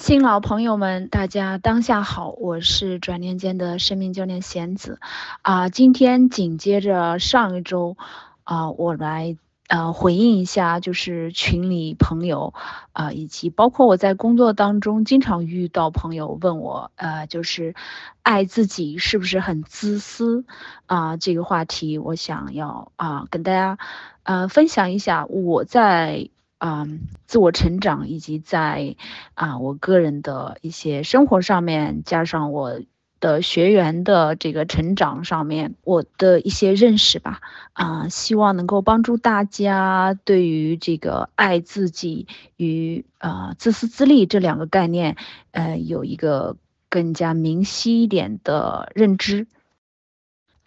新老朋友们，大家当下好，我是转念间的生命教练贤子，啊，今天紧接着上一周，啊，我来呃回应一下，就是群里朋友，啊，以及包括我在工作当中经常遇到朋友问我，呃，就是爱自己是不是很自私啊？这个话题，我想要啊跟大家呃分享一下我在。啊，自我成长以及在啊我个人的一些生活上面，加上我的学员的这个成长上面，我的一些认识吧，啊，希望能够帮助大家对于这个爱自己与啊自私自利这两个概念，呃，有一个更加明晰一点的认知。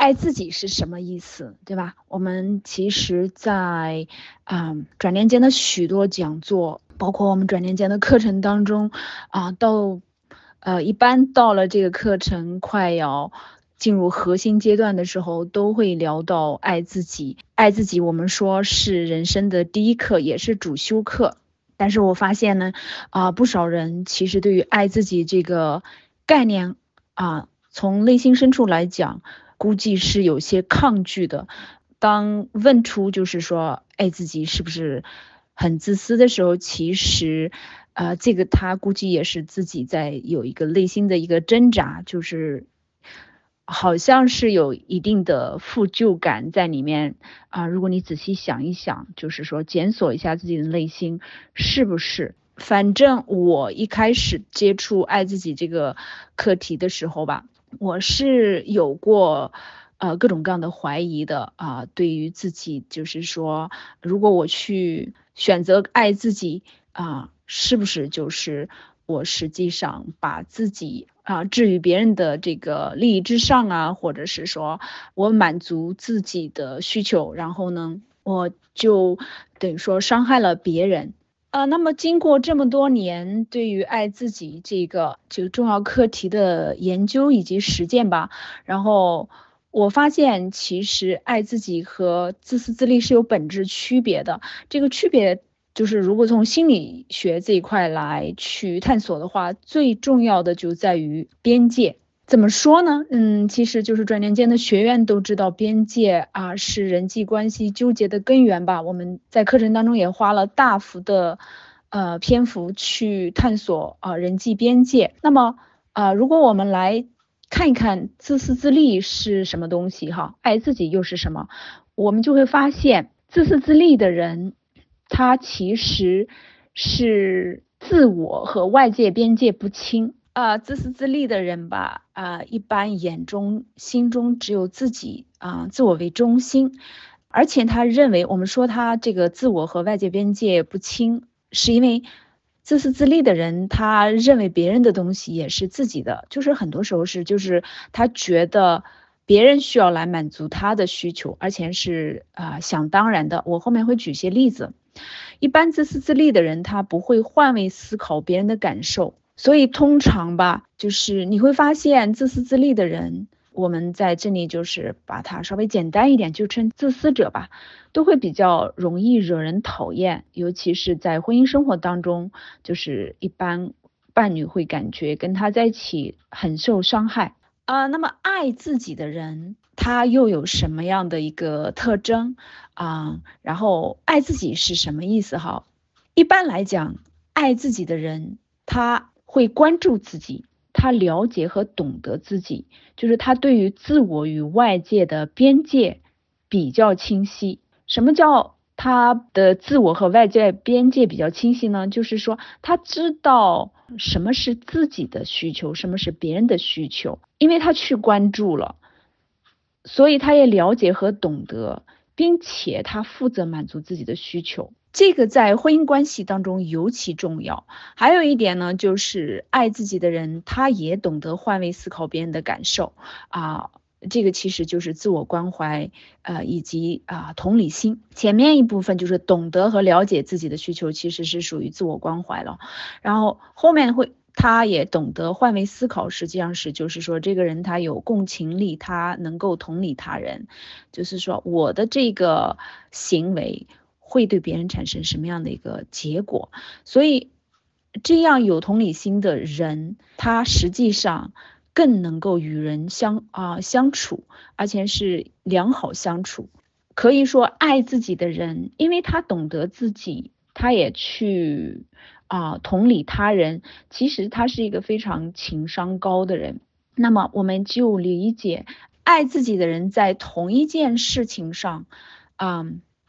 爱自己是什么意思，对吧？我们其实，在啊转念间的许多讲座，包括我们转念间的课程当中，啊，到呃一般到了这个课程快要进入核心阶段的时候，都会聊到爱自己。爱自己，我们说是人生的第一课，也是主修课。但是我发现呢，啊，不少人其实对于爱自己这个概念，啊，从内心深处来讲。估计是有些抗拒的。当问出就是说爱自己是不是很自私的时候，其实，呃，这个他估计也是自己在有一个内心的一个挣扎，就是好像是有一定的负疚感在里面啊。如果你仔细想一想，就是说检索一下自己的内心是不是？反正我一开始接触爱自己这个课题的时候吧。我是有过，呃，各种各样的怀疑的啊。对于自己，就是说，如果我去选择爱自己啊，是不是就是我实际上把自己啊置于别人的这个利益之上啊？或者是说我满足自己的需求，然后呢，我就等于说伤害了别人。呃，那么经过这么多年对于爱自己这个这个重要课题的研究以及实践吧，然后我发现其实爱自己和自私自利是有本质区别的。这个区别就是，如果从心理学这一块来去探索的话，最重要的就在于边界。怎么说呢？嗯，其实就是转念间的学员都知道，边界啊是人际关系纠结的根源吧。我们在课程当中也花了大幅的呃篇幅去探索啊人际边界。那么啊，如果我们来看一看自私自利是什么东西哈，爱自己又是什么，我们就会发现，自私自利的人，他其实是自我和外界边界不清。啊，自私自利的人吧，啊，一般眼中、心中只有自己啊，自我为中心，而且他认为，我们说他这个自我和外界边界不清，是因为自私自利的人，他认为别人的东西也是自己的，就是很多时候是，就是他觉得别人需要来满足他的需求，而且是啊想当然的。我后面会举些例子，一般自私自利的人，他不会换位思考别人的感受。所以通常吧，就是你会发现自私自利的人，我们在这里就是把它稍微简单一点，就称自私者吧，都会比较容易惹人讨厌，尤其是在婚姻生活当中，就是一般伴侣会感觉跟他在一起很受伤害啊。那么爱自己的人，他又有什么样的一个特征啊？然后爱自己是什么意思哈？一般来讲，爱自己的人，他。会关注自己，他了解和懂得自己，就是他对于自我与外界的边界比较清晰。什么叫他的自我和外界边界比较清晰呢？就是说他知道什么是自己的需求，什么是别人的需求，因为他去关注了，所以他也了解和懂得，并且他负责满足自己的需求。这个在婚姻关系当中尤其重要。还有一点呢，就是爱自己的人，他也懂得换位思考别人的感受啊。这个其实就是自我关怀，呃，以及啊同理心。前面一部分就是懂得和了解自己的需求，其实是属于自我关怀了。然后后面会，他也懂得换位思考，实际上是就是说这个人他有共情力，他能够同理他人，就是说我的这个行为。会对别人产生什么样的一个结果？所以，这样有同理心的人，他实际上更能够与人相啊相处，而且是良好相处。可以说，爱自己的人，因为他懂得自己，他也去啊同理他人。其实他是一个非常情商高的人。那么，我们就理解，爱自己的人在同一件事情上，啊。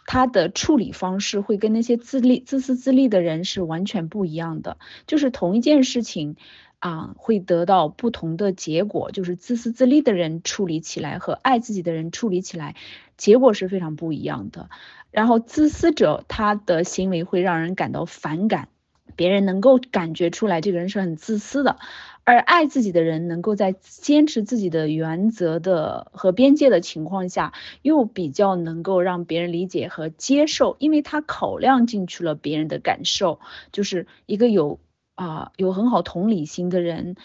他的处理方式会跟那些自利、自私自利的人是完全不一样的，就是同一件事情，啊，会得到不同的结果。就是自私自利的人处理起来和爱自己的人处理起来，结果是非常不一样的。然后自私者他的行为会让人感到反感，别人能够感觉出来这个人是很自私的。而爱自己的人，能够在坚持自己的原则的和边界的情况下，又比较能够让别人理解和接受，因为他考量进去了别人的感受，就是一个有啊有很好同理心的人，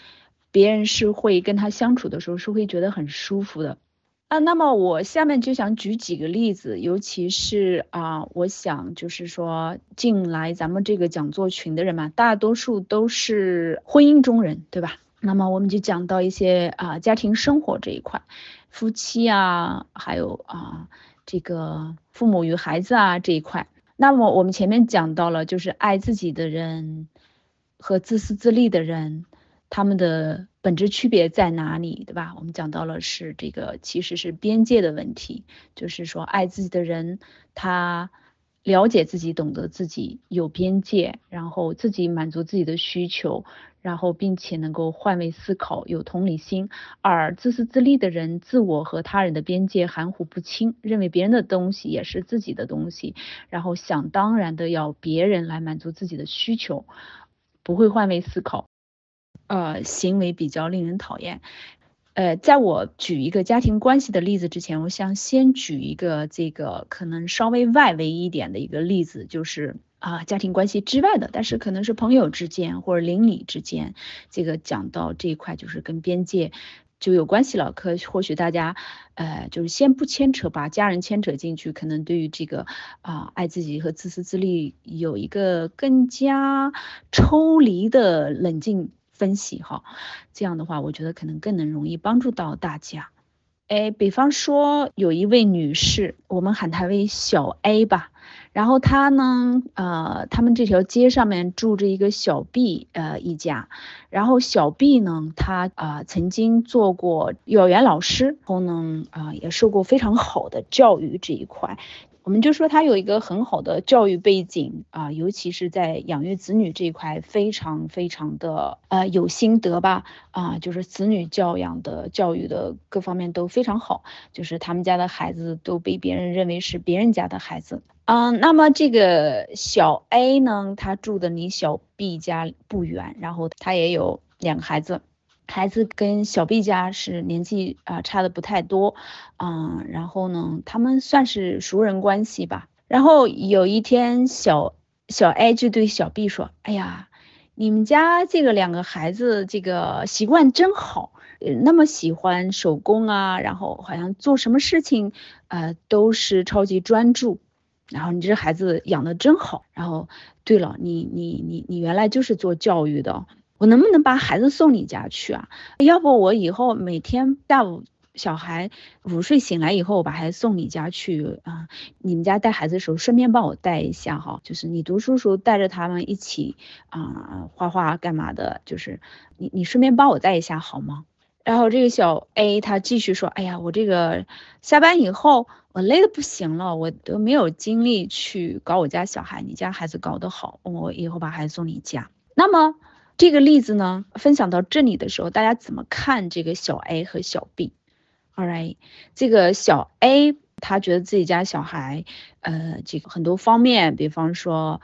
别人是会跟他相处的时候是会觉得很舒服的。啊，那么我下面就想举几个例子，尤其是啊，我想就是说进来咱们这个讲座群的人嘛，大多数都是婚姻中人，对吧？那么我们就讲到一些啊家庭生活这一块，夫妻啊，还有啊这个父母与孩子啊这一块。那么我们前面讲到了，就是爱自己的人和自私自利的人。他们的本质区别在哪里，对吧？我们讲到了是这个，其实是边界的问题，就是说爱自己的人，他了解自己，懂得自己，有边界，然后自己满足自己的需求，然后并且能够换位思考，有同理心。而自私自利的人，自我和他人的边界含糊不清，认为别人的东西也是自己的东西，然后想当然的要别人来满足自己的需求，不会换位思考。呃，行为比较令人讨厌。呃，在我举一个家庭关系的例子之前，我想先举一个这个可能稍微外围一点的一个例子，就是啊，家庭关系之外的，但是可能是朋友之间或者邻里之间，这个讲到这一块就是跟边界就有关系了。可或许大家呃，就是先不牵扯，把家人牵扯进去，可能对于这个啊，爱自己和自私自利有一个更加抽离的冷静。分析哈，这样的话，我觉得可能更能容易帮助到大家。哎，比方说有一位女士，我们喊她为小 A 吧。然后她呢，呃，他们这条街上面住着一个小 B，呃，一家。然后小 B 呢，她啊曾经做过幼儿园老师，然后呢，啊也受过非常好的教育这一块。我们就说他有一个很好的教育背景啊，尤其是在养育子女这一块，非常非常的呃有心得吧啊，就是子女教养的教育的各方面都非常好，就是他们家的孩子都被别人认为是别人家的孩子嗯，那么这个小 A 呢，他住的离小 B 家不远，然后他也有两个孩子。孩子跟小 B 家是年纪啊差的不太多，嗯，然后呢，他们算是熟人关系吧。然后有一天，小小 A 就对小 B 说：“哎呀，你们家这个两个孩子这个习惯真好，那么喜欢手工啊，然后好像做什么事情，呃，都是超级专注。然后你这孩子养的真好。然后，对了，你你你你原来就是做教育的。”我能不能把孩子送你家去啊？要不我以后每天下午小孩午睡醒来以后，我把孩子送你家去啊？你们家带孩子的时候顺便帮我带一下哈，就是你读书时候带着他们一起啊画画干嘛的，就是你你顺便帮我带一下好吗？然后这个小 A 他继续说，哎呀，我这个下班以后我累的不行了，我都没有精力去搞我家小孩，你家孩子搞得好，我以后把孩子送你家。那么。这个例子呢，分享到这里的时候，大家怎么看这个小 A 和小 B？Alright，这个小 A 他觉得自己家小孩，呃，这个很多方面，比方说。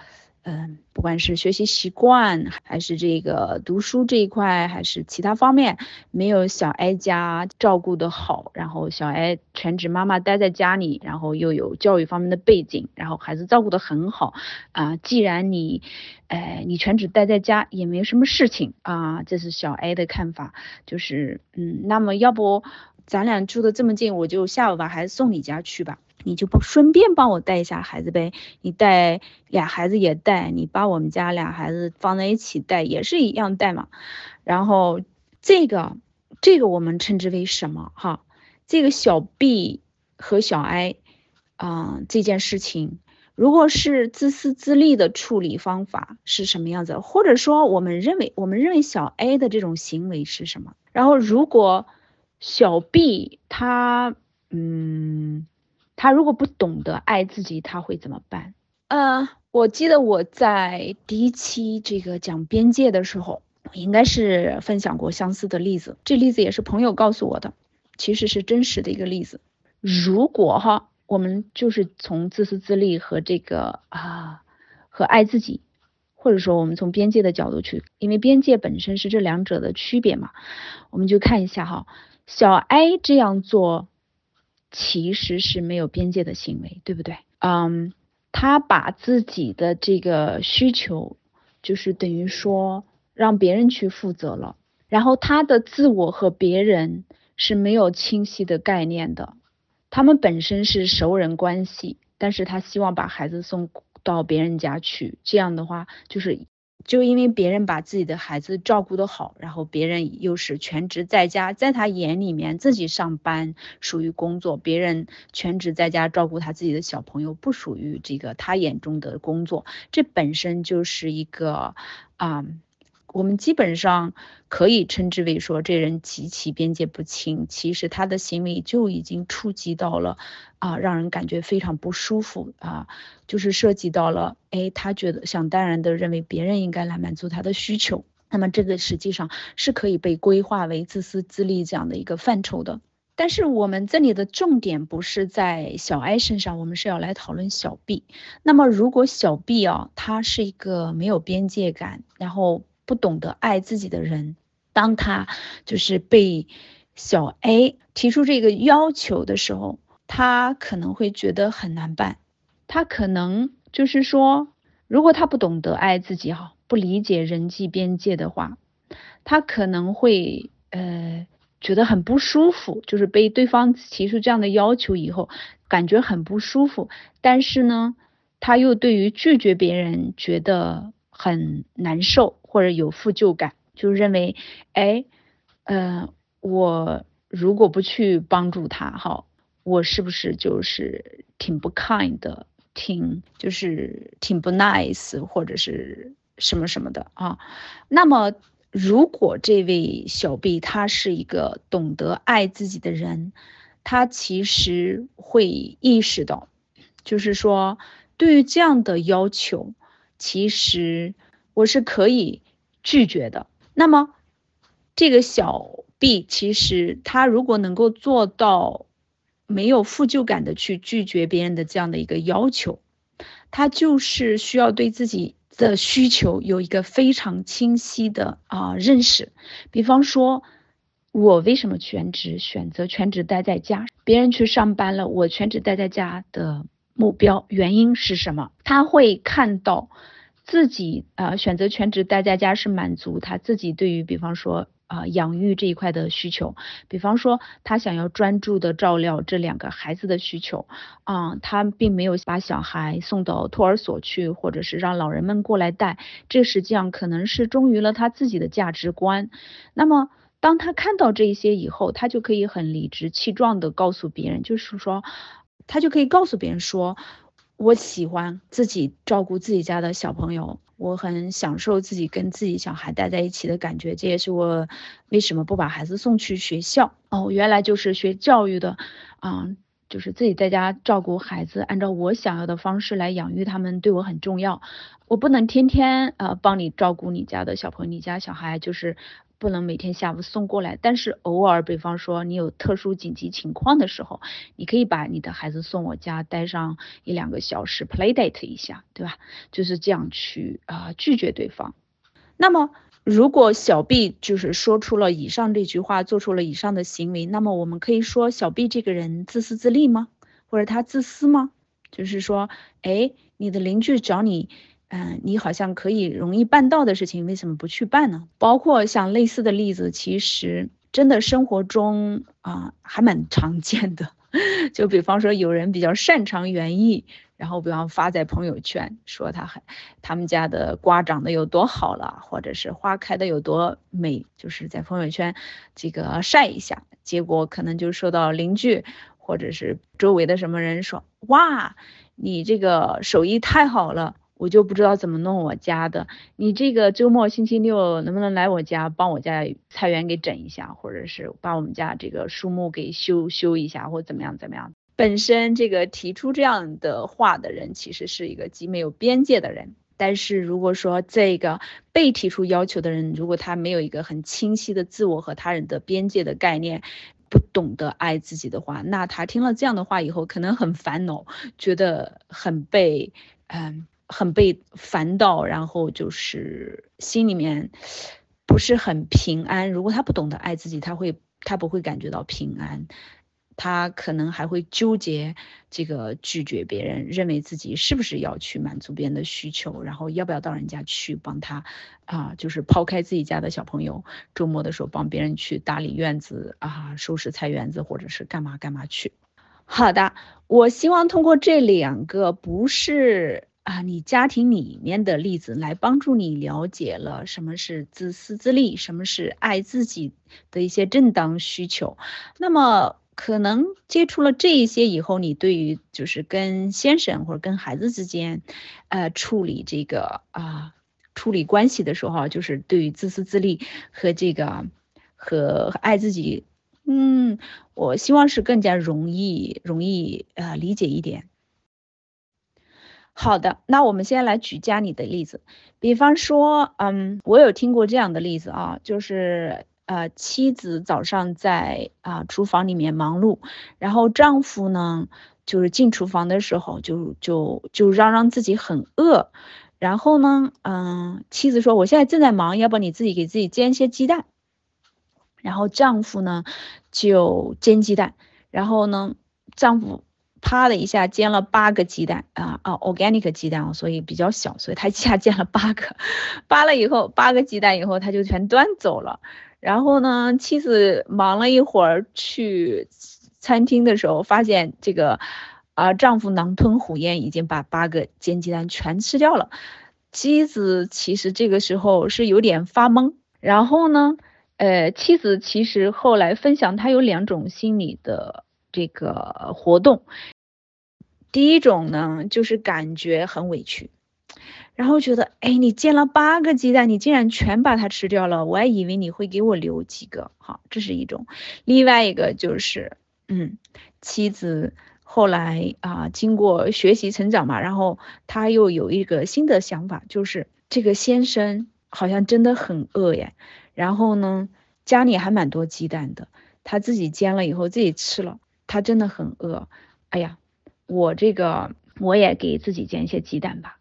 嗯，不管是学习习惯，还是这个读书这一块，还是其他方面，没有小 A 家照顾的好。然后小 A 全职妈妈待在家里，然后又有教育方面的背景，然后孩子照顾的很好。啊，既然你，哎，你全职待在家也没什么事情啊，这是小 A 的看法。就是，嗯，那么要不咱俩住的这么近，我就下午把孩子送你家去吧，你就不顺便帮我带一下孩子呗？你带俩孩子也带，你把我们家俩孩子放在一起带，也是一样带嘛。然后这个这个我们称之为什么？哈，这个小 B 和小 I，啊，这件事情。如果是自私自利的处理方法是什么样子？或者说，我们认为我们认为小 A 的这种行为是什么？然后，如果小 B 他嗯，他如果不懂得爱自己，他会怎么办？呃，我记得我在第一期这个讲边界的时候，应该是分享过相似的例子。这例子也是朋友告诉我的，其实是真实的一个例子。如果哈。我们就是从自私自利和这个啊和爱自己，或者说我们从边界的角度去，因为边界本身是这两者的区别嘛，我们就看一下哈，小 A 这样做其实是没有边界的行为，对不对？嗯，他把自己的这个需求就是等于说让别人去负责了，然后他的自我和别人是没有清晰的概念的。他们本身是熟人关系，但是他希望把孩子送到别人家去，这样的话就是就因为别人把自己的孩子照顾得好，然后别人又是全职在家，在他眼里面自己上班属于工作，别人全职在家照顾他自己的小朋友不属于这个他眼中的工作，这本身就是一个啊。我们基本上可以称之为说，这人极其边界不清。其实他的行为就已经触及到了啊，让人感觉非常不舒服啊，就是涉及到了，哎，他觉得想当然的认为别人应该来满足他的需求。那么这个实际上是可以被规划为自私自利这样的一个范畴的。但是我们这里的重点不是在小 I 身上，我们是要来讨论小 B。那么如果小 B 啊，他是一个没有边界感，然后。不懂得爱自己的人，当他就是被小 A 提出这个要求的时候，他可能会觉得很难办。他可能就是说，如果他不懂得爱自己，哈，不理解人际边界的话，他可能会呃觉得很不舒服，就是被对方提出这样的要求以后，感觉很不舒服。但是呢，他又对于拒绝别人觉得很难受。或者有负疚感，就认为，哎，呃，我如果不去帮助他，哈，我是不是就是挺不 kind 的，挺就是挺不 nice，或者是什么什么的啊？那么，如果这位小 B 他是一个懂得爱自己的人，他其实会意识到，就是说，对于这样的要求，其实我是可以。拒绝的，那么这个小 B 其实他如果能够做到没有负疚感的去拒绝别人的这样的一个要求，他就是需要对自己的需求有一个非常清晰的啊认识。比方说，我为什么全职选择全职待在家，别人去上班了，我全职待在家的目标原因是什么？他会看到。自己啊选择全职待在家是满足他自己对于比方说啊养育这一块的需求，比方说他想要专注的照料这两个孩子的需求啊，他并没有把小孩送到托儿所去，或者是让老人们过来带，这实际上可能是忠于了他自己的价值观。那么当他看到这一些以后，他就可以很理直气壮的告诉别人，就是说他就可以告诉别人说。我喜欢自己照顾自己家的小朋友，我很享受自己跟自己小孩待在一起的感觉。这也是我为什么不把孩子送去学校哦，原来就是学教育的，啊，就是自己在家照顾孩子，按照我想要的方式来养育他们，对我很重要。我不能天天呃帮你照顾你家的小朋友，你家小孩就是。不能每天下午送过来，但是偶尔，比方说你有特殊紧急情况的时候，你可以把你的孩子送我家，待上一两个小时，play date 一下，对吧？就是这样去啊拒绝对方。那么，如果小 B 就是说出了以上这句话，做出了以上的行为，那么我们可以说小 B 这个人自私自利吗？或者他自私吗？就是说，哎，你的邻居找你。嗯，你好像可以容易办到的事情，为什么不去办呢？包括像类似的例子，其实真的生活中啊还蛮常见的。就比方说，有人比较擅长园艺，然后比方发在朋友圈，说他很他们家的瓜长得有多好了，或者是花开的有多美，就是在朋友圈这个晒一下，结果可能就受到邻居或者是周围的什么人说，哇，你这个手艺太好了。我就不知道怎么弄我家的，你这个周末星期六能不能来我家帮我家菜园给整一下，或者是把我们家这个树木给修修一下，或怎么样怎么样？本身这个提出这样的话的人，其实是一个极没有边界的人。但是如果说这个被提出要求的人，如果他没有一个很清晰的自我和他人的边界的概念，不懂得爱自己的话，那他听了这样的话以后，可能很烦恼，觉得很被嗯。很被烦到，然后就是心里面不是很平安。如果他不懂得爱自己，他会他不会感觉到平安，他可能还会纠结这个拒绝别人，认为自己是不是要去满足别人的需求，然后要不要到人家去帮他啊？就是抛开自己家的小朋友，周末的时候帮别人去打理院子啊，收拾菜园子，或者是干嘛干嘛去。好的，我希望通过这两个不是。啊，你家庭里面的例子来帮助你了解了什么是自私自利，什么是爱自己的一些正当需求。那么可能接触了这一些以后，你对于就是跟先生或者跟孩子之间，呃，处理这个啊，处理关系的时候，就是对于自私自利和这个和爱自己，嗯，我希望是更加容易容易呃理解一点。好的，那我们先来举家里的例子，比方说，嗯，我有听过这样的例子啊，就是呃，妻子早上在啊厨房里面忙碌，然后丈夫呢，就是进厨房的时候就就就嚷嚷自己很饿，然后呢，嗯，妻子说我现在正在忙，要不你自己给自己煎一些鸡蛋，然后丈夫呢就煎鸡蛋，然后呢，丈夫。啪的一下煎了八个鸡蛋啊啊，organic 鸡蛋哦，所以比较小，所以他一下煎了八个，扒了以后八个鸡蛋以后他就全端走了。然后呢，妻子忙了一会儿去餐厅的时候，发现这个啊丈夫狼吞虎咽，已经把八个煎鸡蛋全吃掉了。妻子其实这个时候是有点发懵。然后呢，呃，妻子其实后来分享，她有两种心理的这个活动。第一种呢，就是感觉很委屈，然后觉得，哎，你煎了八个鸡蛋，你竟然全把它吃掉了，我还以为你会给我留几个，好，这是一种。另外一个就是，嗯，妻子后来啊，经过学习成长嘛，然后他又有一个新的想法，就是这个先生好像真的很饿耶，然后呢，家里还蛮多鸡蛋的，他自己煎了以后自己吃了，他真的很饿，哎呀。我这个我也给自己煎一些鸡蛋吧。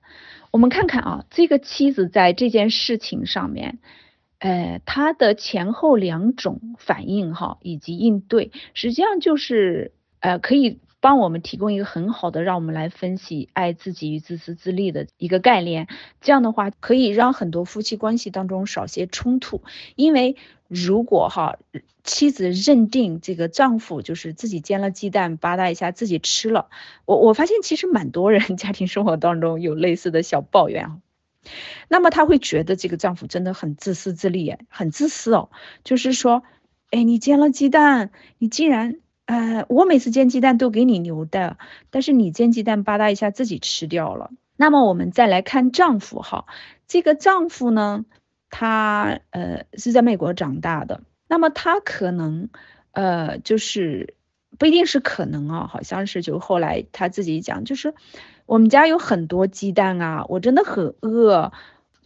我们看看啊，这个妻子在这件事情上面，呃，她的前后两种反应哈，以及应对，实际上就是呃，可以帮我们提供一个很好的，让我们来分析爱自己与自私自利的一个概念。这样的话，可以让很多夫妻关系当中少些冲突，因为。如果哈妻子认定这个丈夫就是自己煎了鸡蛋，吧嗒一下自己吃了，我我发现其实蛮多人家庭生活当中有类似的小抱怨啊，那么他会觉得这个丈夫真的很自私自利，很自私哦，就是说，哎，你煎了鸡蛋，你竟然，呃，我每次煎鸡蛋都给你留的，但是你煎鸡蛋吧嗒一下自己吃掉了。那么我们再来看丈夫哈，这个丈夫呢？他呃是在美国长大的，那么他可能呃就是不一定是可能啊，好像是就后来他自己讲，就是我们家有很多鸡蛋啊，我真的很饿，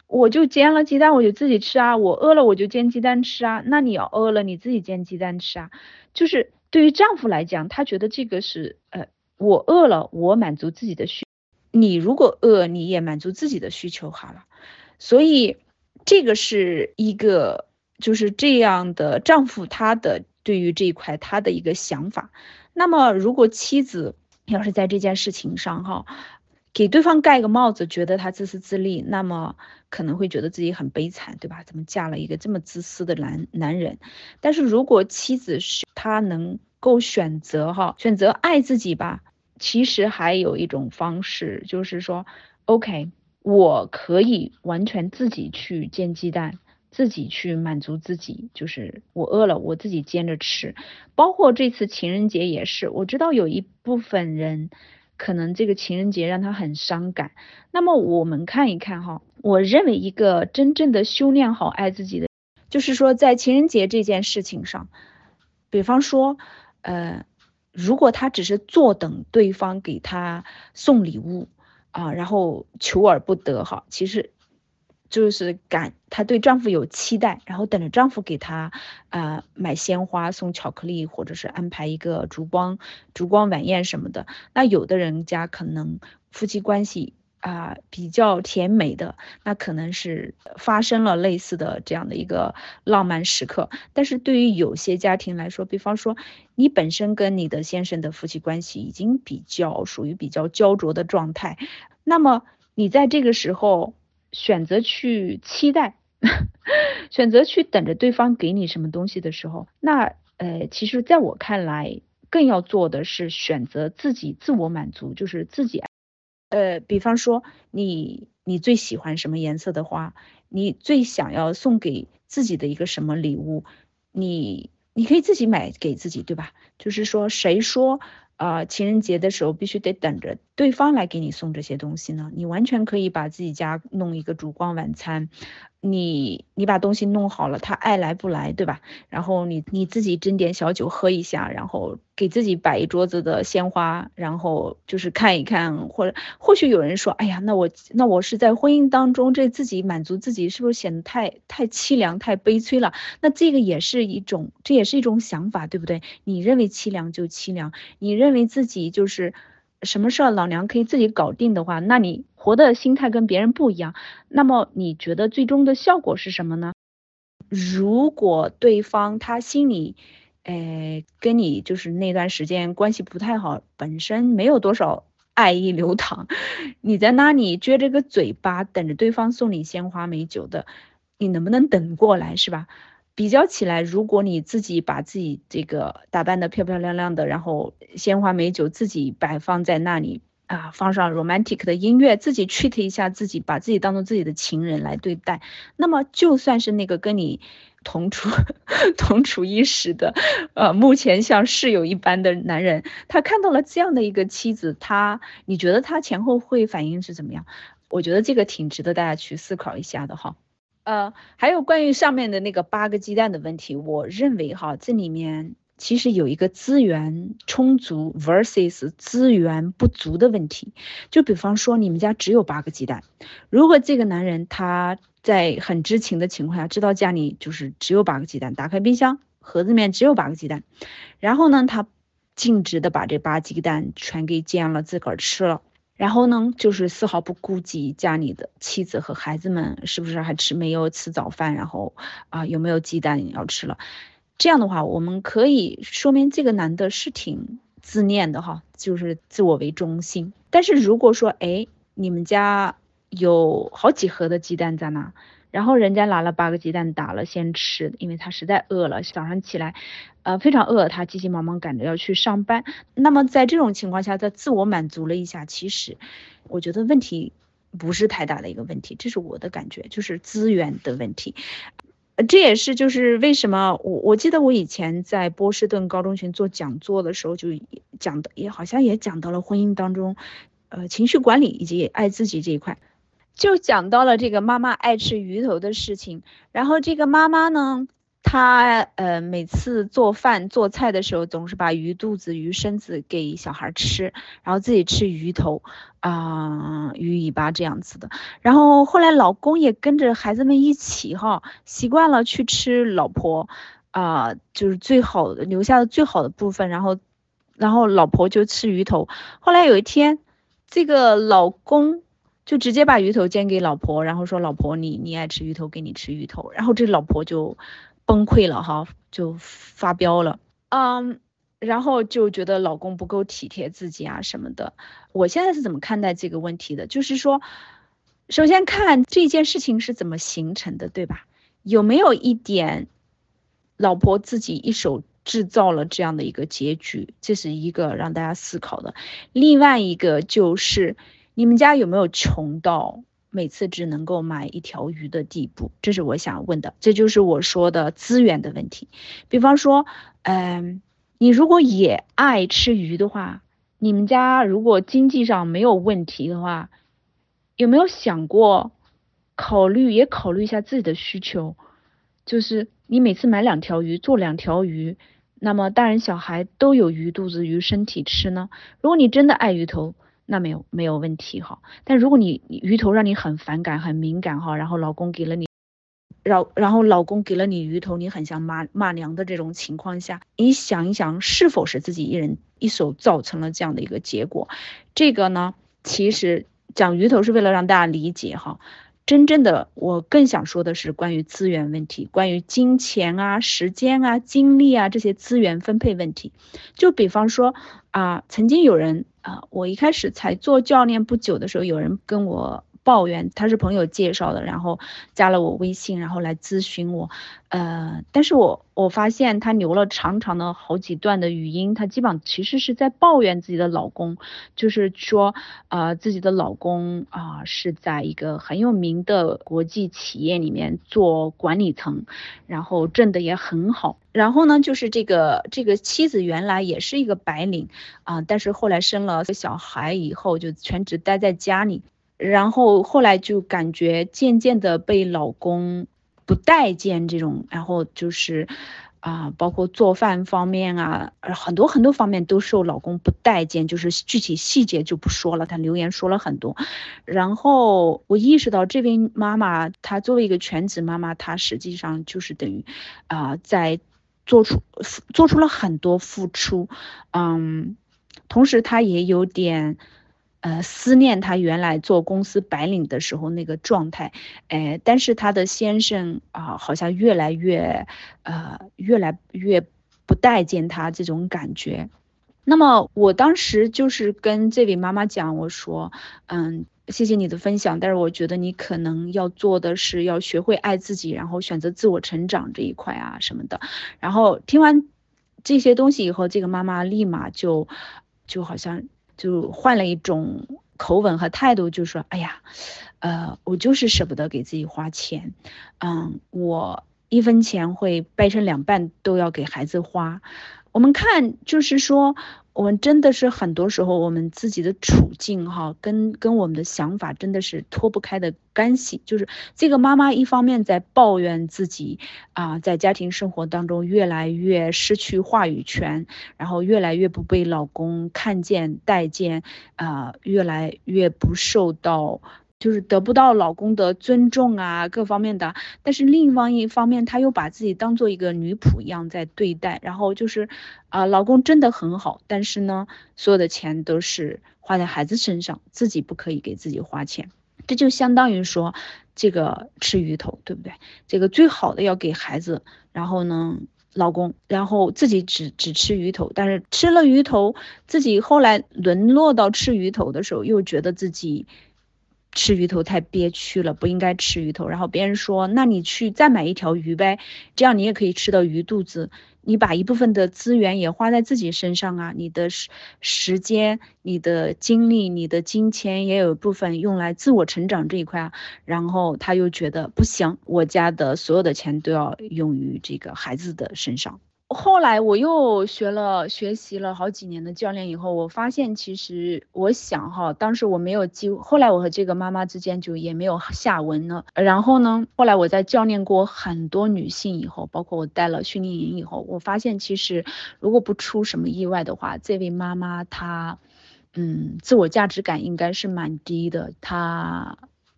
我就煎了鸡蛋，我就自己吃啊，我饿了我就煎鸡蛋吃啊，那你要饿了你自己煎鸡蛋吃啊，就是对于丈夫来讲，他觉得这个是呃我饿了我满足自己的需，你如果饿你也满足自己的需求好了，所以。这个是一个就是这样的丈夫，他的对于这一块他的一个想法。那么，如果妻子要是在这件事情上哈，给对方盖个帽子，觉得他自私自利，那么可能会觉得自己很悲惨，对吧？怎么嫁了一个这么自私的男男人？但是如果妻子是他能够选择哈，选择爱自己吧，其实还有一种方式，就是说，OK，我可以完全自己去煎鸡蛋。自己去满足自己，就是我饿了，我自己煎着吃。包括这次情人节也是，我知道有一部分人可能这个情人节让他很伤感。那么我们看一看哈，我认为一个真正的修炼好爱自己的，就是说在情人节这件事情上，比方说，呃，如果他只是坐等对方给他送礼物啊，然后求而不得哈，其实。就是感她对丈夫有期待，然后等着丈夫给她啊买鲜花、送巧克力，或者是安排一个烛光烛光晚宴什么的。那有的人家可能夫妻关系啊比较甜美的，那可能是发生了类似的这样的一个浪漫时刻。但是对于有些家庭来说，比方说你本身跟你的先生的夫妻关系已经比较属于比较焦灼的状态，那么你在这个时候。选择去期待，选择去等着对方给你什么东西的时候，那呃，其实在我看来，更要做的是选择自己自我满足，就是自己，呃，比方说你你最喜欢什么颜色的花，你最想要送给自己的一个什么礼物，你你可以自己买给自己，对吧？就是说，谁说？啊，情人节的时候必须得等着对方来给你送这些东西呢。你完全可以把自己家弄一个烛光晚餐。你你把东西弄好了，他爱来不来，对吧？然后你你自己斟点小酒喝一下，然后给自己摆一桌子的鲜花，然后就是看一看，或者或许有人说，哎呀，那我那我是在婚姻当中，这自己满足自己是不是显得太太凄凉、太悲催了？那这个也是一种，这也是一种想法，对不对？你认为凄凉就凄凉，你认为自己就是。什么事儿老娘可以自己搞定的话，那你活的心态跟别人不一样。那么你觉得最终的效果是什么呢？如果对方他心里，哎，跟你就是那段时间关系不太好，本身没有多少爱意流淌，你在那里撅着个嘴巴等着对方送你鲜花美酒的，你能不能等过来，是吧？比较起来，如果你自己把自己这个打扮的漂漂亮亮的，然后鲜花美酒自己摆放在那里啊，放上 romantic 的音乐，自己 treat 一下自己，把自己当做自己的情人来对待，那么就算是那个跟你同处 同处一室的，呃，目前像室友一般的男人，他看到了这样的一个妻子，他你觉得他前后会反应是怎么样？我觉得这个挺值得大家去思考一下的哈。呃，还有关于上面的那个八个鸡蛋的问题，我认为哈，这里面其实有一个资源充足 versus 资源不足的问题。就比方说，你们家只有八个鸡蛋，如果这个男人他在很知情的情况下知道家里就是只有八个鸡蛋，打开冰箱盒子里面只有八个鸡蛋，然后呢，他径直的把这八鸡蛋全给煎了，自个儿吃了。然后呢，就是丝毫不顾及家里的妻子和孩子们是不是还吃没有吃早饭，然后啊有没有鸡蛋要吃了，这样的话，我们可以说明这个男的是挺自恋的哈，就是自我为中心。但是如果说哎，你们家有好几盒的鸡蛋在那。然后人家拿了八个鸡蛋打了先吃，因为他实在饿了，早上起来，呃非常饿，他急急忙忙赶着要去上班。那么在这种情况下，他自我满足了一下，其实我觉得问题不是太大的一个问题，这是我的感觉，就是资源的问题。这也是就是为什么我我记得我以前在波士顿高中群做讲座的时候就讲的，也好像也讲到了婚姻当中，呃情绪管理以及爱自己这一块。就讲到了这个妈妈爱吃鱼头的事情，然后这个妈妈呢，她呃每次做饭做菜的时候，总是把鱼肚子、鱼身子给小孩吃，然后自己吃鱼头啊、鱼尾巴这样子的。然后后来老公也跟着孩子们一起哈，习惯了去吃老婆啊，就是最好的留下的最好的部分，然后然后老婆就吃鱼头。后来有一天，这个老公。就直接把鱼头煎给老婆，然后说：“老婆，你你爱吃鱼头，给你吃鱼头。”然后这老婆就崩溃了哈，就发飙了。嗯，然后就觉得老公不够体贴自己啊什么的。我现在是怎么看待这个问题的？就是说，首先看这件事情是怎么形成的，对吧？有没有一点，老婆自己一手制造了这样的一个结局？这是一个让大家思考的。另外一个就是，你们家有没有穷到每次只能够买一条鱼的地步？这是我想问的。这就是我说的资源的问题。比方说，嗯。你如果也爱吃鱼的话，你们家如果经济上没有问题的话，有没有想过考虑也考虑一下自己的需求？就是你每次买两条鱼做两条鱼，那么大人小孩都有鱼肚子、鱼身体吃呢？如果你真的爱鱼头，那没有没有问题哈。但如果你鱼头让你很反感、很敏感哈，然后老公给了你。然然后老公给了你鱼头，你很想骂骂娘的这种情况下，你想一想，是否是自己一人一手造成了这样的一个结果？这个呢，其实讲鱼头是为了让大家理解哈。真正的我更想说的是关于资源问题，关于金钱啊、时间啊、精力啊这些资源分配问题。就比方说啊，曾经有人啊，我一开始才做教练不久的时候，有人跟我。抱怨他是朋友介绍的，然后加了我微信，然后来咨询我，呃，但是我我发现他留了长长的好几段的语音，他基本上其实是在抱怨自己的老公，就是说，呃，自己的老公啊是在一个很有名的国际企业里面做管理层，然后挣的也很好，然后呢，就是这个这个妻子原来也是一个白领啊，但是后来生了小孩以后就全职待在家里。然后后来就感觉渐渐的被老公不待见这种，然后就是啊，包括做饭方面啊，很多很多方面都受老公不待见，就是具体细节就不说了。他留言说了很多，然后我意识到这位妈妈，她作为一个全职妈妈，她实际上就是等于啊，在做出做出了很多付出，嗯，同时她也有点。呃，思念他原来做公司白领的时候那个状态，哎，但是他的先生啊，好像越来越，呃，越来越不待见他这种感觉。那么我当时就是跟这位妈妈讲，我说，嗯，谢谢你的分享，但是我觉得你可能要做的是要学会爱自己，然后选择自我成长这一块啊什么的。然后听完这些东西以后，这个妈妈立马就，就好像。就换了一种口吻和态度，就说：“哎呀，呃，我就是舍不得给自己花钱，嗯，我一分钱会掰成两半都要给孩子花。”我们看，就是说。我们真的是很多时候，我们自己的处境哈，跟跟我们的想法真的是脱不开的干系。就是这个妈妈一方面在抱怨自己啊，在家庭生活当中越来越失去话语权，然后越来越不被老公看见待见，啊，越来越不受到。就是得不到老公的尊重啊，各方面的。但是另一方一方面，她又把自己当做一个女仆一样在对待。然后就是，啊，老公真的很好，但是呢，所有的钱都是花在孩子身上，自己不可以给自己花钱。这就相当于说，这个吃鱼头，对不对？这个最好的要给孩子，然后呢，老公，然后自己只只吃鱼头。但是吃了鱼头，自己后来沦落到吃鱼头的时候，又觉得自己。吃鱼头太憋屈了，不应该吃鱼头。然后别人说，那你去再买一条鱼呗，这样你也可以吃到鱼肚子。你把一部分的资源也花在自己身上啊，你的时时间、你的精力、你的金钱也有一部分用来自我成长这一块啊。然后他又觉得不行，我家的所有的钱都要用于这个孩子的身上。后来我又学了学习了好几年的教练以后，我发现其实我想哈，当时我没有机会。后来我和这个妈妈之间就也没有下文了。然后呢，后来我在教练过很多女性以后，包括我带了训练营以后，我发现其实如果不出什么意外的话，这位妈妈她，嗯，自我价值感应该是蛮低的。她，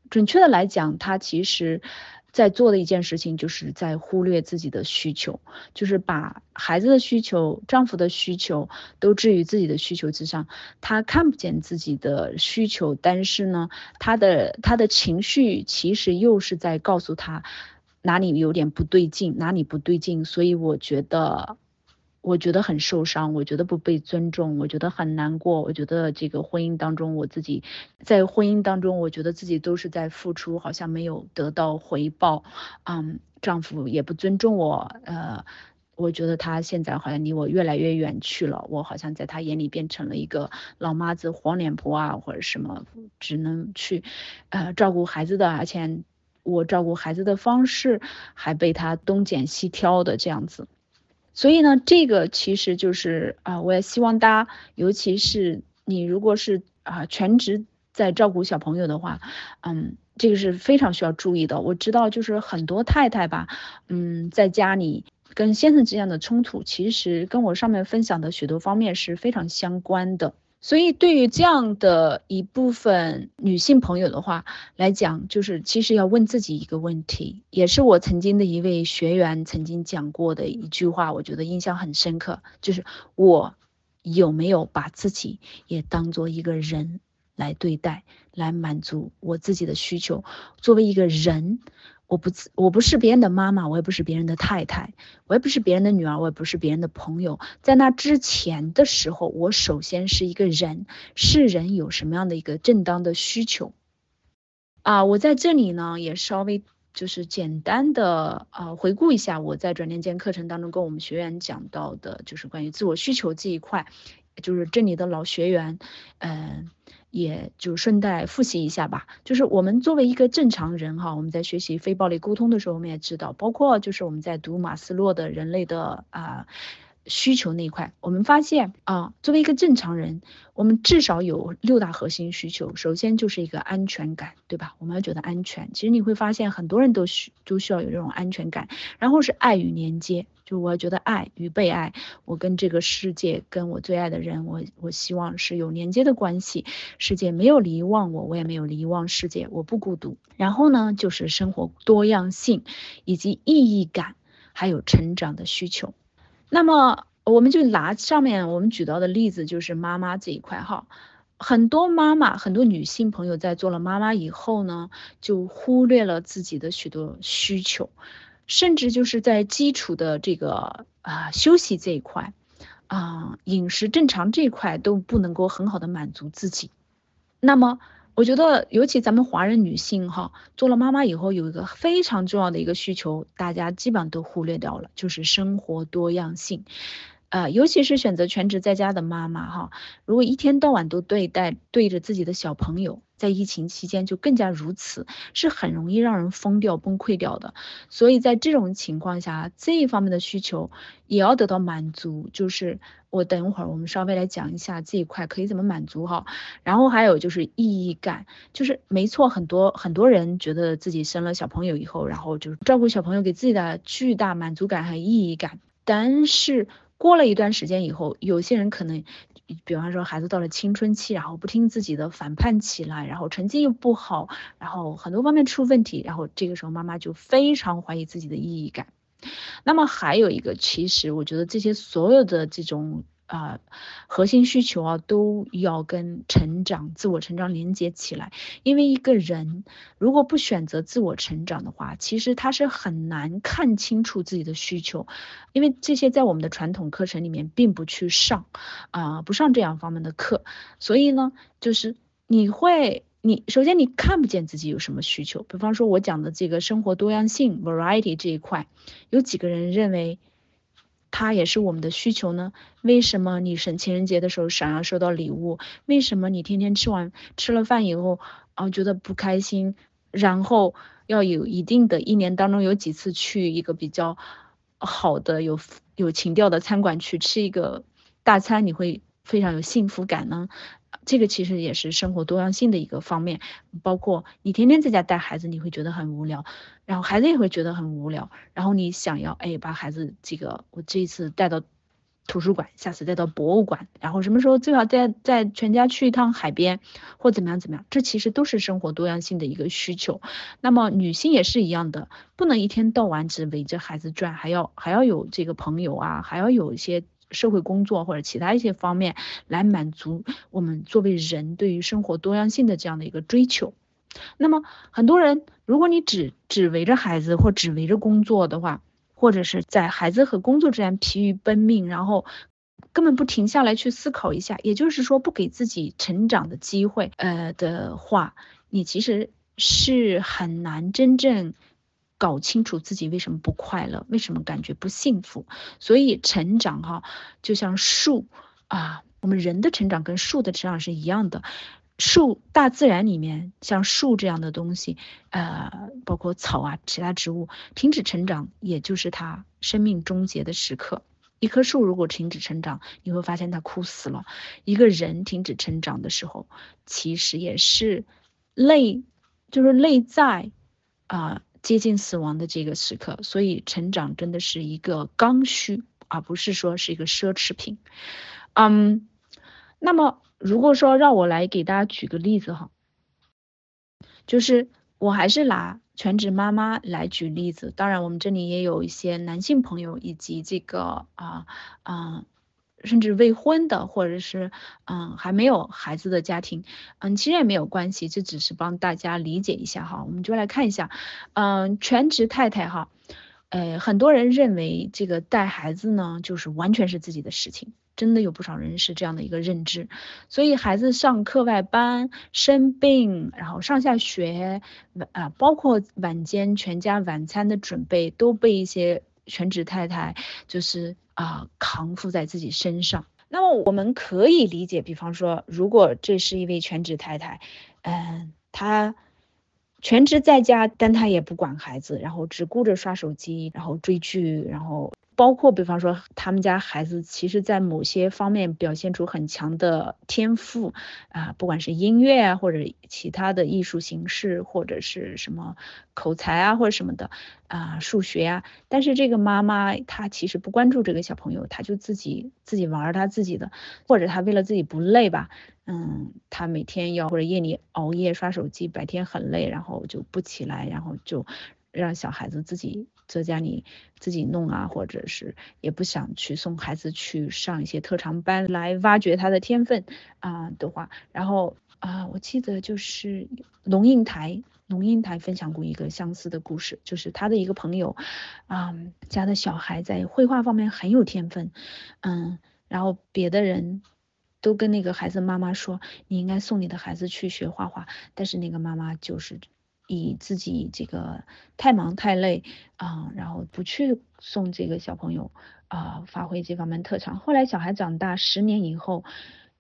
准确的来讲，她其实。在做的一件事情，就是在忽略自己的需求，就是把孩子的需求、丈夫的需求都置于自己的需求之上。她看不见自己的需求，但是呢，她的她的情绪其实又是在告诉她哪里有点不对劲，哪里不对劲。所以我觉得，我觉得很受伤，我觉得不被尊重，我觉得很难过，我觉得这个婚姻当中我自己在婚姻当中，我觉得自己都是在付出，好像没有得到回报，嗯，丈夫也不尊重我，呃，我觉得他现在好像离我越来越远去了，我好像在他眼里变成了一个老妈子、黄脸婆啊，或者什么，只能去呃照顾孩子的，而且我照顾孩子的方式还被他东捡西挑的这样子。所以呢，这个其实就是啊，我也希望大家，尤其是你如果是啊全职在照顾小朋友的话，嗯，这个是非常需要注意的。我知道就是很多太太吧，嗯，在家里跟先生之间的冲突，其实跟我上面分享的许多方面是非常相关的。所以，对于这样的一部分女性朋友的话来讲，就是其实要问自己一个问题，也是我曾经的一位学员曾经讲过的一句话，我觉得印象很深刻，就是我有没有把自己也当做一个人来对待，来满足我自己的需求，作为一个人。我不，我不是别人的妈妈，我也不是别人的太太，我也不是别人的女儿，我也不是别人的朋友。在那之前的时候，我首先是一个人，是人有什么样的一个正当的需求啊？我在这里呢，也稍微就是简单的啊回顾一下我在转念间课程当中跟我们学员讲到的，就是关于自我需求这一块，就是这里的老学员，嗯。也就顺带复习一下吧，就是我们作为一个正常人哈，我们在学习非暴力沟通的时候，我们也知道，包括就是我们在读马斯洛的人类的啊需求那一块，我们发现啊，作为一个正常人，我们至少有六大核心需求，首先就是一个安全感，对吧？我们要觉得安全，其实你会发现很多人都需都需要有这种安全感，然后是爱与连接。就我觉得爱与被爱，我跟这个世界，跟我最爱的人，我我希望是有连接的关系。世界没有遗忘我，我也没有遗忘世界，我不孤独。然后呢，就是生活多样性，以及意义感，还有成长的需求。那么，我们就拿上面我们举到的例子，就是妈妈这一块哈。很多妈妈，很多女性朋友在做了妈妈以后呢，就忽略了自己的许多需求。甚至就是在基础的这个啊休息这一块，啊饮食正常这一块都不能够很好的满足自己。那么我觉得，尤其咱们华人女性哈，做了妈妈以后，有一个非常重要的一个需求，大家基本上都忽略掉了，就是生活多样性。呃，尤其是选择全职在家的妈妈哈，如果一天到晚都对待对着自己的小朋友。在疫情期间就更加如此，是很容易让人疯掉、崩溃掉的。所以在这种情况下，这一方面的需求也要得到满足。就是我等会儿我们稍微来讲一下这一块可以怎么满足哈。然后还有就是意义感，就是没错，很多很多人觉得自己生了小朋友以后，然后就是照顾小朋友给自己的巨大满足感和意义感，但是。过了一段时间以后，有些人可能，比方说孩子到了青春期，然后不听自己的，反叛起来，然后成绩又不好，然后很多方面出问题，然后这个时候妈妈就非常怀疑自己的意义感。那么还有一个，其实我觉得这些所有的这种。啊，核心需求啊，都要跟成长、自我成长连接起来。因为一个人如果不选择自我成长的话，其实他是很难看清楚自己的需求。因为这些在我们的传统课程里面并不去上，啊，不上这样方面的课。所以呢，就是你会，你首先你看不见自己有什么需求。比方说，我讲的这个生活多样性 （variety） 这一块，有几个人认为？它也是我们的需求呢？为什么你省情人节的时候想要收到礼物？为什么你天天吃完吃了饭以后啊觉得不开心？然后要有一定的一年当中有几次去一个比较好的有有情调的餐馆去吃一个大餐，你会非常有幸福感呢？这个其实也是生活多样性的一个方面，包括你天天在家带孩子，你会觉得很无聊，然后孩子也会觉得很无聊，然后你想要哎把孩子这个我这一次带到图书馆，下次带到博物馆，然后什么时候最好再再全家去一趟海边或怎么样怎么样，这其实都是生活多样性的一个需求。那么女性也是一样的，不能一天到晚只围着孩子转，还要还要有这个朋友啊，还要有一些。社会工作或者其他一些方面来满足我们作为人对于生活多样性的这样的一个追求。那么很多人，如果你只只围着孩子或只围着工作的话，或者是在孩子和工作之间疲于奔命，然后根本不停下来去思考一下，也就是说不给自己成长的机会，呃的话，你其实是很难真正搞清楚自己为什么不快乐，为什么感觉不幸福。所以成长哈，就像树啊，我们人的成长跟树的成长是一样的。树，大自然里面像树这样的东西，呃，包括草啊，其他植物停止成长，也就是它生命终结的时刻。一棵树如果停止成长，你会发现它枯死了。一个人停止成长的时候，其实也是内，就是内在啊接近死亡的这个时刻。所以，成长真的是一个刚需，而不是说是一个奢侈品。嗯，那么。如果说让我来给大家举个例子哈，就是我还是拿全职妈妈来举例子，当然我们这里也有一些男性朋友以及这个啊啊，甚至未婚的或者是嗯还没有孩子的家庭，嗯其实也没有关系，这只是帮大家理解一下哈，我们就来看一下，嗯全职太太哈，呃很多人认为这个带孩子呢就是完全是自己的事情。真的有不少人是这样的一个认知，所以孩子上课外班、生病，然后上下学，晚啊，包括晚间全家晚餐的准备，都被一些全职太太就是啊扛负在自己身上。那么我们可以理解，比方说，如果这是一位全职太太，嗯，她全职在家，但她也不管孩子，然后只顾着刷手机，然后追剧，然后。包括比方说，他们家孩子其实，在某些方面表现出很强的天赋啊，不管是音乐啊，或者其他的艺术形式，或者是什么口才啊，或者什么的啊，数学啊。但是这个妈妈她其实不关注这个小朋友，她就自己自己玩她自己的，或者她为了自己不累吧，嗯，她每天要或者夜里熬夜刷手机，白天很累，然后就不起来，然后就让小孩子自己。在家里自己弄啊，或者是也不想去送孩子去上一些特长班来挖掘他的天分啊的话，然后啊，我记得就是龙应台，龙应台分享过一个相似的故事，就是他的一个朋友啊家的小孩在绘画方面很有天分，嗯，然后别的人都跟那个孩子妈妈说，你应该送你的孩子去学画画，但是那个妈妈就是。以自己这个太忙太累啊，然后不去送这个小朋友啊发挥这方面特长。后来小孩长大，十年以后，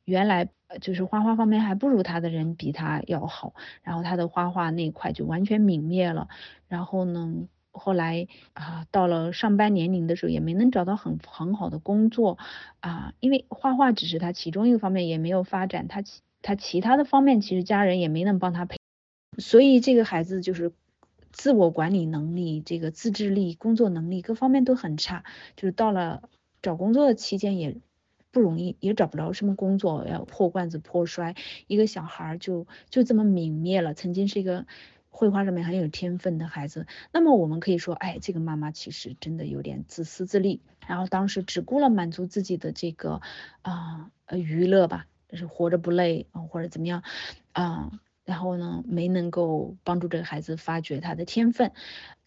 原来就是画画方面还不如他的人比他要好，然后他的画画那块就完全泯灭了。然后呢，后来啊到了上班年龄的时候，也没能找到很很好的工作啊，因为画画只是他其中一个方面，也没有发展他他其他的方面，其实家人也没能帮他培。所以这个孩子就是自我管理能力、这个自制力、工作能力各方面都很差，就是到了找工作的期间也不容易，也找不着什么工作，要破罐子破摔，一个小孩就就这么泯灭了。曾经是一个绘画上面很有天分的孩子，那么我们可以说，哎，这个妈妈其实真的有点自私自利，然后当时只顾了满足自己的这个啊呃娱乐吧，就是活着不累啊或者怎么样啊。然后呢，没能够帮助这个孩子发掘他的天分，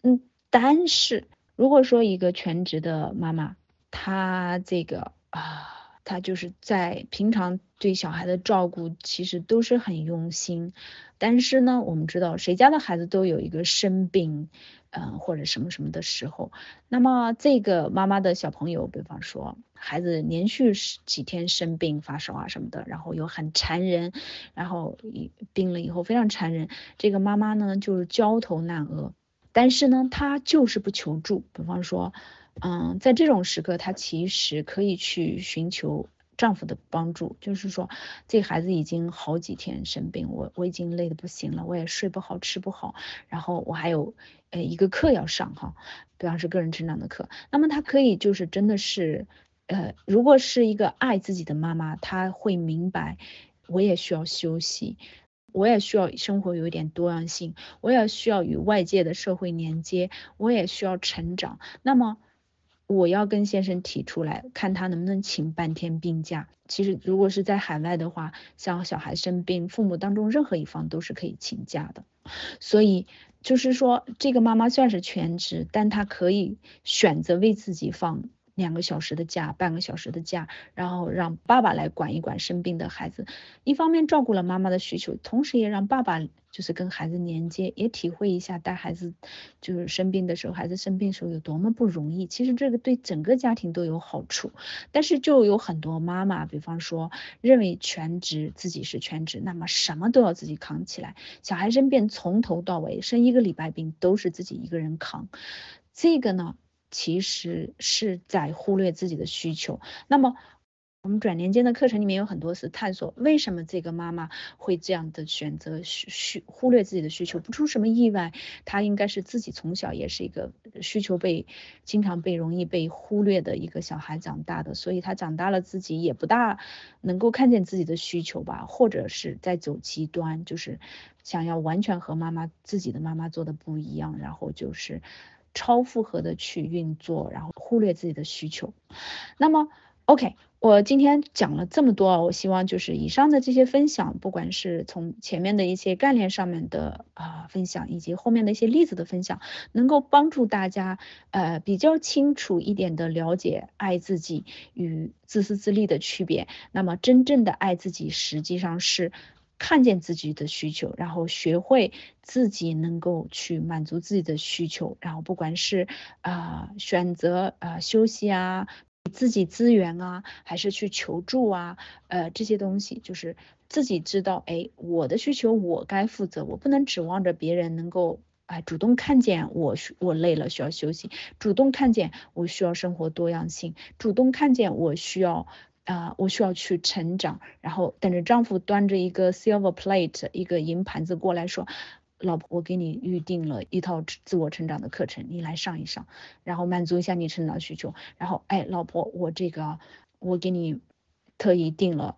嗯，但是如果说一个全职的妈妈，她这个啊，他就是在平常对小孩的照顾其实都是很用心，但是呢，我们知道谁家的孩子都有一个生病。嗯，或者什么什么的时候，那么这个妈妈的小朋友，比方说孩子连续几天生病发烧啊什么的，然后又很缠人，然后病了以后非常缠人，这个妈妈呢就是焦头烂额，但是呢她就是不求助，比方说，嗯，在这种时刻，她其实可以去寻求。丈夫的帮助，就是说，这孩子已经好几天生病，我我已经累得不行了，我也睡不好，吃不好，然后我还有呃一个课要上哈，比方是个人成长的课，那么他可以就是真的是，呃，如果是一个爱自己的妈妈，她会明白，我也需要休息，我也需要生活有一点多样性，我也需要与外界的社会连接，我也需要成长，那么。我要跟先生提出来，看他能不能请半天病假。其实如果是在海外的话，像小孩生病，父母当中任何一方都是可以请假的。所以就是说，这个妈妈算是全职，但她可以选择为自己放两个小时的假、半个小时的假，然后让爸爸来管一管生病的孩子。一方面照顾了妈妈的需求，同时也让爸爸就是跟孩子连接，也体会一下带孩子就是生病的时候，孩子生病的时候有多么不容易。其实这个对整个家庭都有好处。但是就有很多妈妈，比方说认为全职自己是全职，那么什么都要自己扛起来，小孩生病从头到尾生一个礼拜病都是自己一个人扛，这个呢？其实是在忽略自己的需求。那么，我们转年间的课程里面有很多是探索为什么这个妈妈会这样的选择需需忽略自己的需求。不出什么意外，她应该是自己从小也是一个需求被经常被容易被忽略的一个小孩长大的，所以她长大了自己也不大能够看见自己的需求吧，或者是在走极端，就是想要完全和妈妈自己的妈妈做的不一样，然后就是。超负荷的去运作，然后忽略自己的需求。那么，OK，我今天讲了这么多，我希望就是以上的这些分享，不管是从前面的一些概念上面的啊分享，以及后面的一些例子的分享，能够帮助大家呃比较清楚一点的了解爱自己与自私自利的区别。那么，真正的爱自己，实际上是。看见自己的需求，然后学会自己能够去满足自己的需求，然后不管是啊选择啊休息啊，自己资源啊，还是去求助啊，呃这些东西就是自己知道，哎，我的需求我该负责，我不能指望着别人能够哎主动看见我我累了需要休息，主动看见我需要生活多样性，主动看见我需要。啊，我需要去成长，然后等着丈夫端着一个 silver plate，一个银盘子过来说，老婆，我给你预定了一套自我成长的课程，你来上一上，然后满足一下你成长需求。然后，哎，老婆，我这个我给你特意订了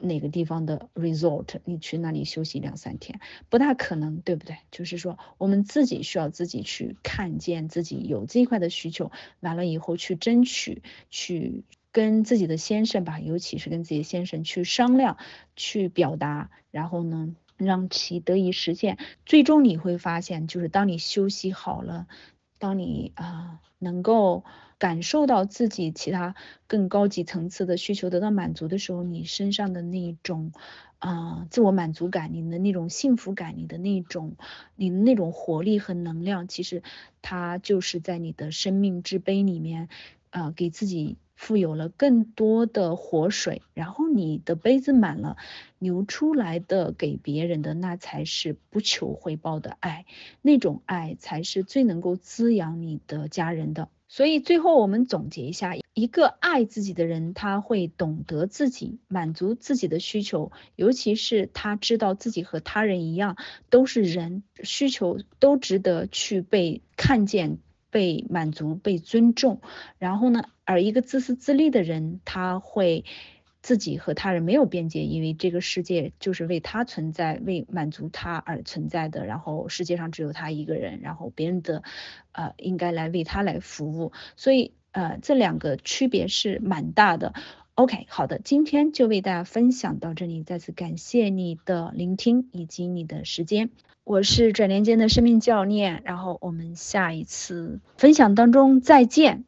哪个地方的 resort，你去那里休息两三天，不大可能，对不对？就是说，我们自己需要自己去看见自己有这一块的需求，完了以后去争取去。跟自己的先生吧，尤其是跟自己的先生去商量、去表达，然后呢，让其得以实现。最终你会发现，就是当你休息好了，当你啊能够感受到自己其他更高级层次的需求得到满足的时候，你身上的那种啊自我满足感，你的那种幸福感，你的那种你的那种活力和能量，其实它就是在你的生命之杯里面啊给自己。富有了更多的活水，然后你的杯子满了，流出来的给别人的那才是不求回报的爱，那种爱才是最能够滋养你的家人的。所以最后我们总结一下，一个爱自己的人，他会懂得自己满足自己的需求，尤其是他知道自己和他人一样都是人，需求都值得去被看见。被满足、被尊重，然后呢？而一个自私自利的人，他会自己和他人没有边界，因为这个世界就是为他存在、为满足他而存在的。然后世界上只有他一个人，然后别人的，呃，应该来为他来服务。所以，呃，这两个区别是蛮大的。OK，好的，今天就为大家分享到这里，再次感谢你的聆听以及你的时间。我是转连间的生命教练，然后我们下一次分享当中再见。